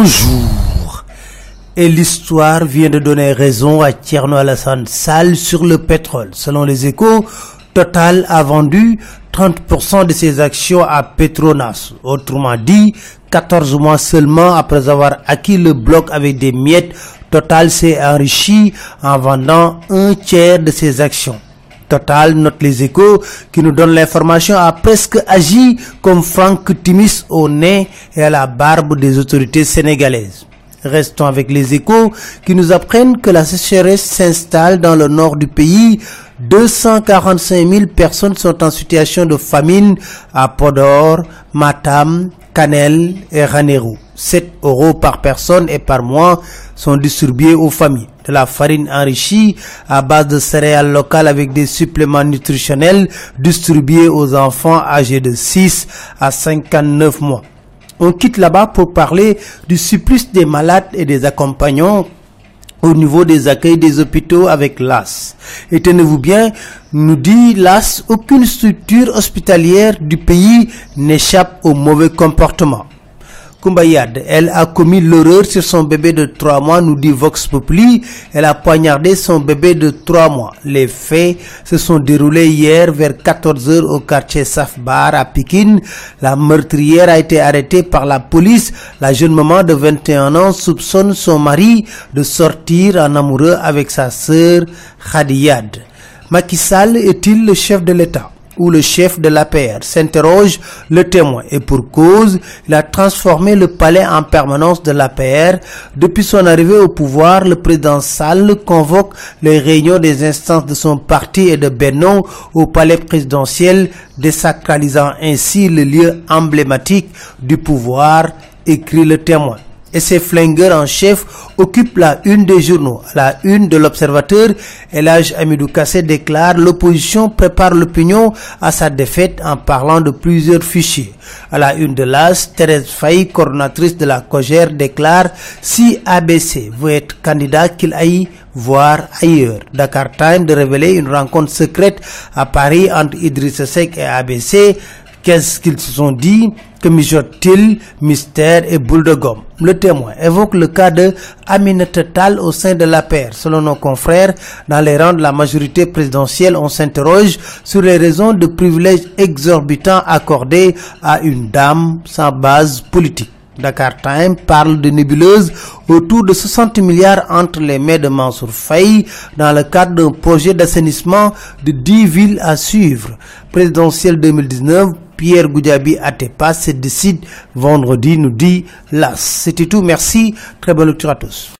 Bonjour. Et l'histoire vient de donner raison à Tierno Alassane Sall sur le pétrole. Selon les échos, Total a vendu 30% de ses actions à Petronas. Autrement dit, 14 mois seulement après avoir acquis le bloc avec des miettes, Total s'est enrichi en vendant un tiers de ses actions. Total note les échos qui nous donne l'information a presque agi comme Franck Timis au nez et à la barbe des autorités sénégalaises. Restons avec les échos qui nous apprennent que la sécheresse s'installe dans le nord du pays. 245 000 personnes sont en situation de famine à Podor, Matam, Canel et Ranérou. 7 euros par personne et par mois sont distribués aux familles. La farine enrichie à base de céréales locales avec des suppléments nutritionnels distribués aux enfants âgés de 6 à 59 mois. On quitte là-bas pour parler du supplice des malades et des accompagnants au niveau des accueils des hôpitaux avec l'AS. Et tenez-vous bien, nous dit l'AS, aucune structure hospitalière du pays n'échappe au mauvais comportement. Kumbayad, elle a commis l'horreur sur son bébé de 3 mois, nous dit Vox Populi. Elle a poignardé son bébé de 3 mois. Les faits se sont déroulés hier vers 14h au quartier Safbar à Pékin. La meurtrière a été arrêtée par la police. La jeune maman de 21 ans soupçonne son mari de sortir en amoureux avec sa sœur Khadiyad. Macky Sall est-il le chef de l'État? Où le chef de l'APR s'interroge le témoin et pour cause, il a transformé le palais en permanence de l'APR. Depuis son arrivée au pouvoir, le président Sall convoque les réunions des instances de son parti et de Benon au palais présidentiel, désacralisant ainsi le lieu emblématique du pouvoir, écrit le témoin et ses flingueurs en chef occupent la une des journaux. La une de l'Observateur, Elage Amidou Kassé déclare l'opposition prépare l'opinion à sa défaite en parlant de plusieurs fichiers. À la une de l'AS, Thérèse Faye, coordonnatrice de la COGER, déclare si ABC veut être candidat qu'il aille voir ailleurs. Dakar Time de révéler une rencontre secrète à Paris entre Idriss Seck et ABC Qu'est-ce qu'ils se sont dit que mijote-t-il mystère et boule de gomme Le témoin évoque le cas de Aminata Tal au sein de la paire. Selon nos confrères, dans les rangs de la majorité présidentielle, on s'interroge sur les raisons de privilèges exorbitants accordés à une dame sans base politique. Dakar Time parle de nébuleuse autour de 60 milliards entre les mains de Mansour Faye dans le cadre d'un projet d'assainissement de 10 villes à suivre. Présidentiel 2019, Pierre Goudjabi Atepa se décide vendredi, nous dit l'AS. C'était tout, merci, très bonne lecture à tous.